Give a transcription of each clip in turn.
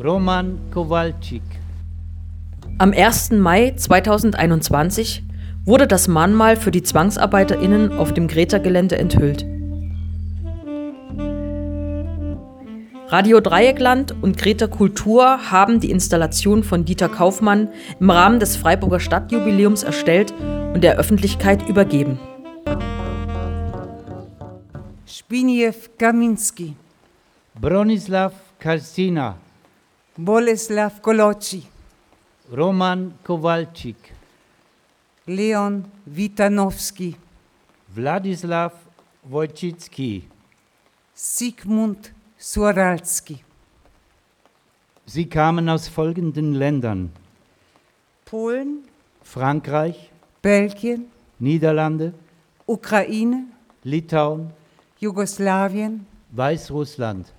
Roman Kowalczyk. Am 1. Mai 2021 wurde das Mahnmal für die ZwangsarbeiterInnen auf dem Greta-Gelände enthüllt. Radio Dreieckland und Greta Kultur haben die Installation von Dieter Kaufmann im Rahmen des Freiburger Stadtjubiläums erstellt und der Öffentlichkeit übergeben. Zbigniew Kaminski, Bronislaw Karsina. Boleslav Koloci, Roman Kowalczyk. Leon Witanowski, Władysław Wojcicki. Sigmund Suralski, Sie kamen aus folgenden Ländern: Polen, Frankreich, Belgien, Niederlande, Ukraine, Litauen, Jugoslawien. Weißrussland.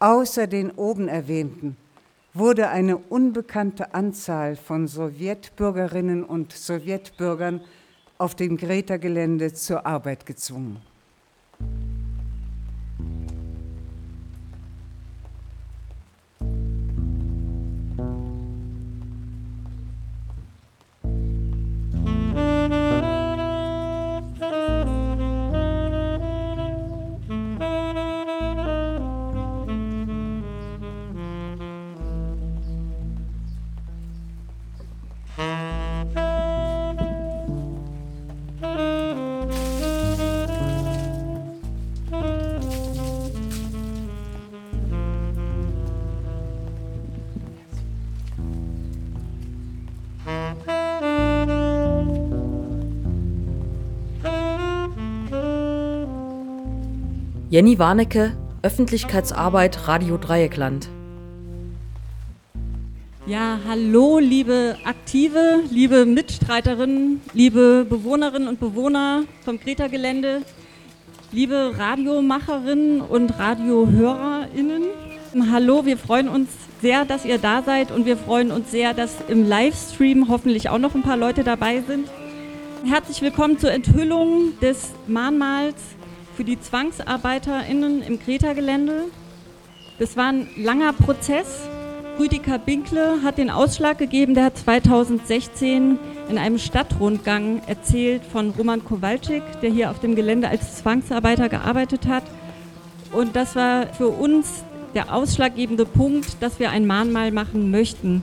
Außer den oben erwähnten wurde eine unbekannte Anzahl von Sowjetbürgerinnen und Sowjetbürgern auf dem Greta-Gelände zur Arbeit gezwungen. Jenny Warnecke, Öffentlichkeitsarbeit Radio Dreieckland. Ja, hallo, liebe Aktive, liebe Mitstreiterinnen, liebe Bewohnerinnen und Bewohner vom Greta-Gelände, liebe Radiomacherinnen und RadiohörerInnen. Hallo, wir freuen uns sehr, dass ihr da seid und wir freuen uns sehr, dass im Livestream hoffentlich auch noch ein paar Leute dabei sind. Herzlich willkommen zur Enthüllung des Mahnmals für die ZwangsarbeiterInnen im Greta-Gelände. Das war ein langer Prozess. Rüdiger Binkle hat den Ausschlag gegeben, der hat 2016 in einem Stadtrundgang erzählt von Roman Kowalczyk, der hier auf dem Gelände als Zwangsarbeiter gearbeitet hat. Und das war für uns der ausschlaggebende Punkt, dass wir ein Mahnmal machen möchten.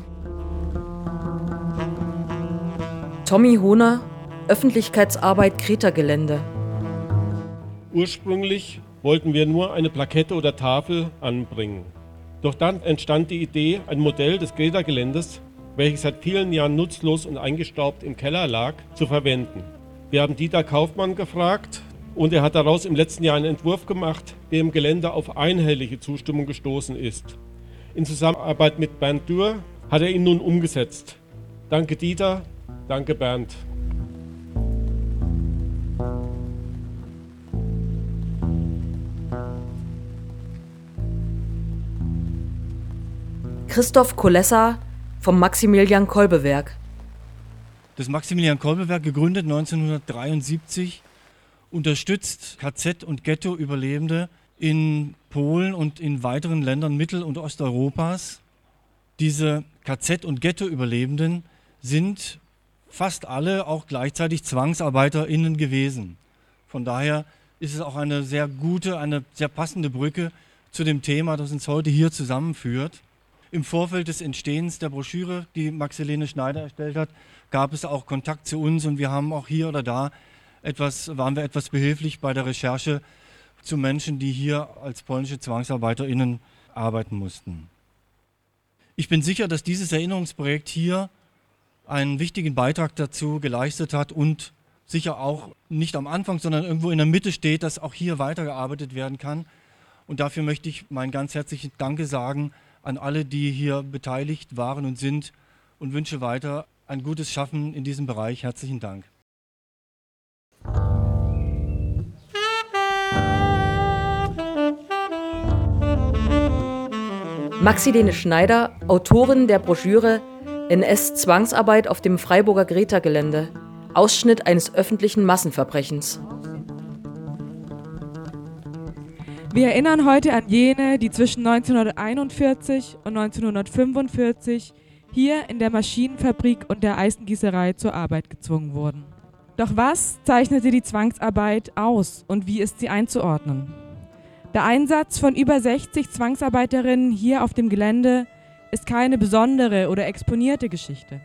Tommy Hohner, Öffentlichkeitsarbeit Greta-Gelände. Ursprünglich wollten wir nur eine Plakette oder Tafel anbringen. Doch dann entstand die Idee, ein Modell des Greta-Geländes, welches seit vielen Jahren nutzlos und eingestaubt im Keller lag, zu verwenden. Wir haben Dieter Kaufmann gefragt und er hat daraus im letzten Jahr einen Entwurf gemacht, der im Gelände auf einhellige Zustimmung gestoßen ist. In Zusammenarbeit mit Bernd Dürr hat er ihn nun umgesetzt. Danke Dieter, danke Bernd. Christoph Kolessa vom Maximilian Kolbe Werk. Das Maximilian Kolbe Werk, gegründet 1973, unterstützt KZ- und Ghetto-Überlebende in Polen und in weiteren Ländern Mittel- und Osteuropas. Diese KZ- und Ghetto-Überlebenden sind fast alle auch gleichzeitig ZwangsarbeiterInnen gewesen. Von daher ist es auch eine sehr gute, eine sehr passende Brücke zu dem Thema, das uns heute hier zusammenführt. Im Vorfeld des Entstehens der Broschüre, die Maxelene Schneider erstellt hat, gab es auch Kontakt zu uns und wir haben auch hier oder da etwas, waren wir etwas behilflich bei der Recherche zu Menschen, die hier als polnische ZwangsarbeiterInnen arbeiten mussten. Ich bin sicher, dass dieses Erinnerungsprojekt hier einen wichtigen Beitrag dazu geleistet hat und sicher auch nicht am Anfang, sondern irgendwo in der Mitte steht, dass auch hier weitergearbeitet werden kann. Und dafür möchte ich mein ganz herzliches Danke sagen an alle, die hier beteiligt waren und sind und wünsche weiter ein gutes Schaffen in diesem Bereich. Herzlichen Dank. Maxilene Schneider, Autorin der Broschüre NS-Zwangsarbeit auf dem Freiburger Greta-Gelände. Ausschnitt eines öffentlichen Massenverbrechens. Wir erinnern heute an jene, die zwischen 1941 und 1945 hier in der Maschinenfabrik und der Eisengießerei zur Arbeit gezwungen wurden. Doch was zeichnete die Zwangsarbeit aus und wie ist sie einzuordnen? Der Einsatz von über 60 Zwangsarbeiterinnen hier auf dem Gelände ist keine besondere oder exponierte Geschichte.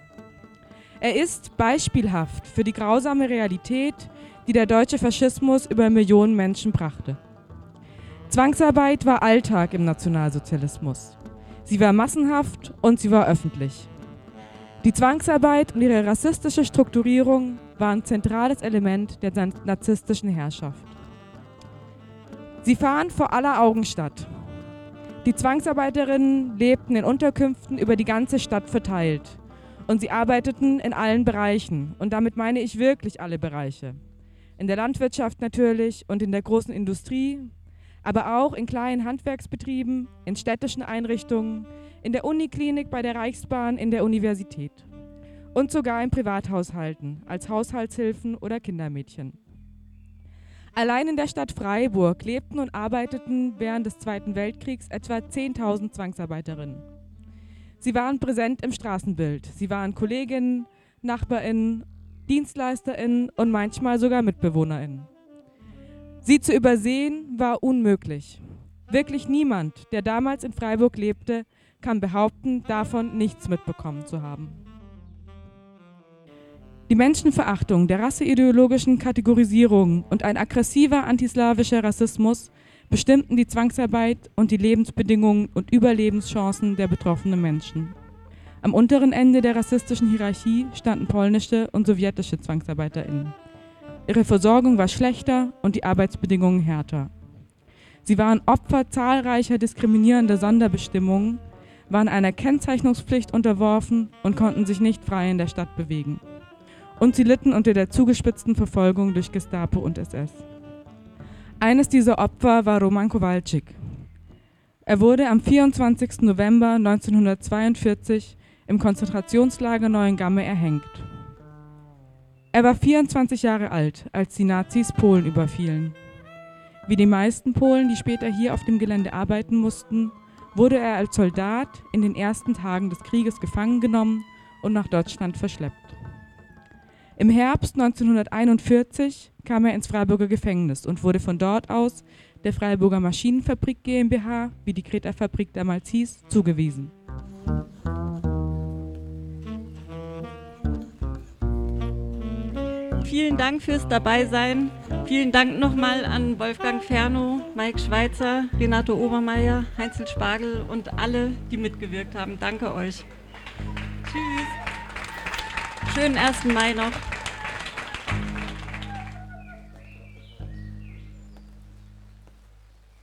Er ist beispielhaft für die grausame Realität, die der deutsche Faschismus über Millionen Menschen brachte. Zwangsarbeit war Alltag im Nationalsozialismus. Sie war massenhaft und sie war öffentlich. Die Zwangsarbeit und ihre rassistische Strukturierung war ein zentrales Element der narzisstischen Herrschaft. Sie fahren vor aller Augen statt. Die Zwangsarbeiterinnen lebten in Unterkünften über die ganze Stadt verteilt und sie arbeiteten in allen Bereichen und damit meine ich wirklich alle Bereiche. In der Landwirtschaft natürlich und in der großen Industrie, aber auch in kleinen Handwerksbetrieben, in städtischen Einrichtungen, in der Uniklinik bei der Reichsbahn, in der Universität und sogar in Privathaushalten als Haushaltshilfen oder Kindermädchen. Allein in der Stadt Freiburg lebten und arbeiteten während des Zweiten Weltkriegs etwa 10.000 Zwangsarbeiterinnen. Sie waren präsent im Straßenbild. Sie waren Kolleginnen, Nachbarinnen, Dienstleisterinnen und manchmal sogar Mitbewohnerinnen. Sie zu übersehen war unmöglich. Wirklich niemand, der damals in Freiburg lebte, kann behaupten, davon nichts mitbekommen zu haben. Die Menschenverachtung der rasseideologischen Kategorisierung und ein aggressiver antislawischer Rassismus bestimmten die Zwangsarbeit und die Lebensbedingungen und Überlebenschancen der betroffenen Menschen. Am unteren Ende der rassistischen Hierarchie standen polnische und sowjetische ZwangsarbeiterInnen. Ihre Versorgung war schlechter und die Arbeitsbedingungen härter. Sie waren Opfer zahlreicher diskriminierender Sonderbestimmungen, waren einer Kennzeichnungspflicht unterworfen und konnten sich nicht frei in der Stadt bewegen. Und sie litten unter der zugespitzten Verfolgung durch Gestapo und SS. Eines dieser Opfer war Roman Kowalczyk. Er wurde am 24. November 1942 im Konzentrationslager Neuengamme erhängt. Er war 24 Jahre alt, als die Nazis Polen überfielen. Wie die meisten Polen, die später hier auf dem Gelände arbeiten mussten, wurde er als Soldat in den ersten Tagen des Krieges gefangen genommen und nach Deutschland verschleppt. Im Herbst 1941 kam er ins Freiburger Gefängnis und wurde von dort aus der Freiburger Maschinenfabrik GmbH, wie die Kreta-Fabrik damals hieß, zugewiesen. Vielen Dank fürs Dabeisein. Vielen Dank nochmal an Wolfgang Ferno, Mike Schweitzer, Renato Obermeier, Heinzel Spargel und alle, die mitgewirkt haben. Danke euch. Tschüss. Schönen 1. Mai noch.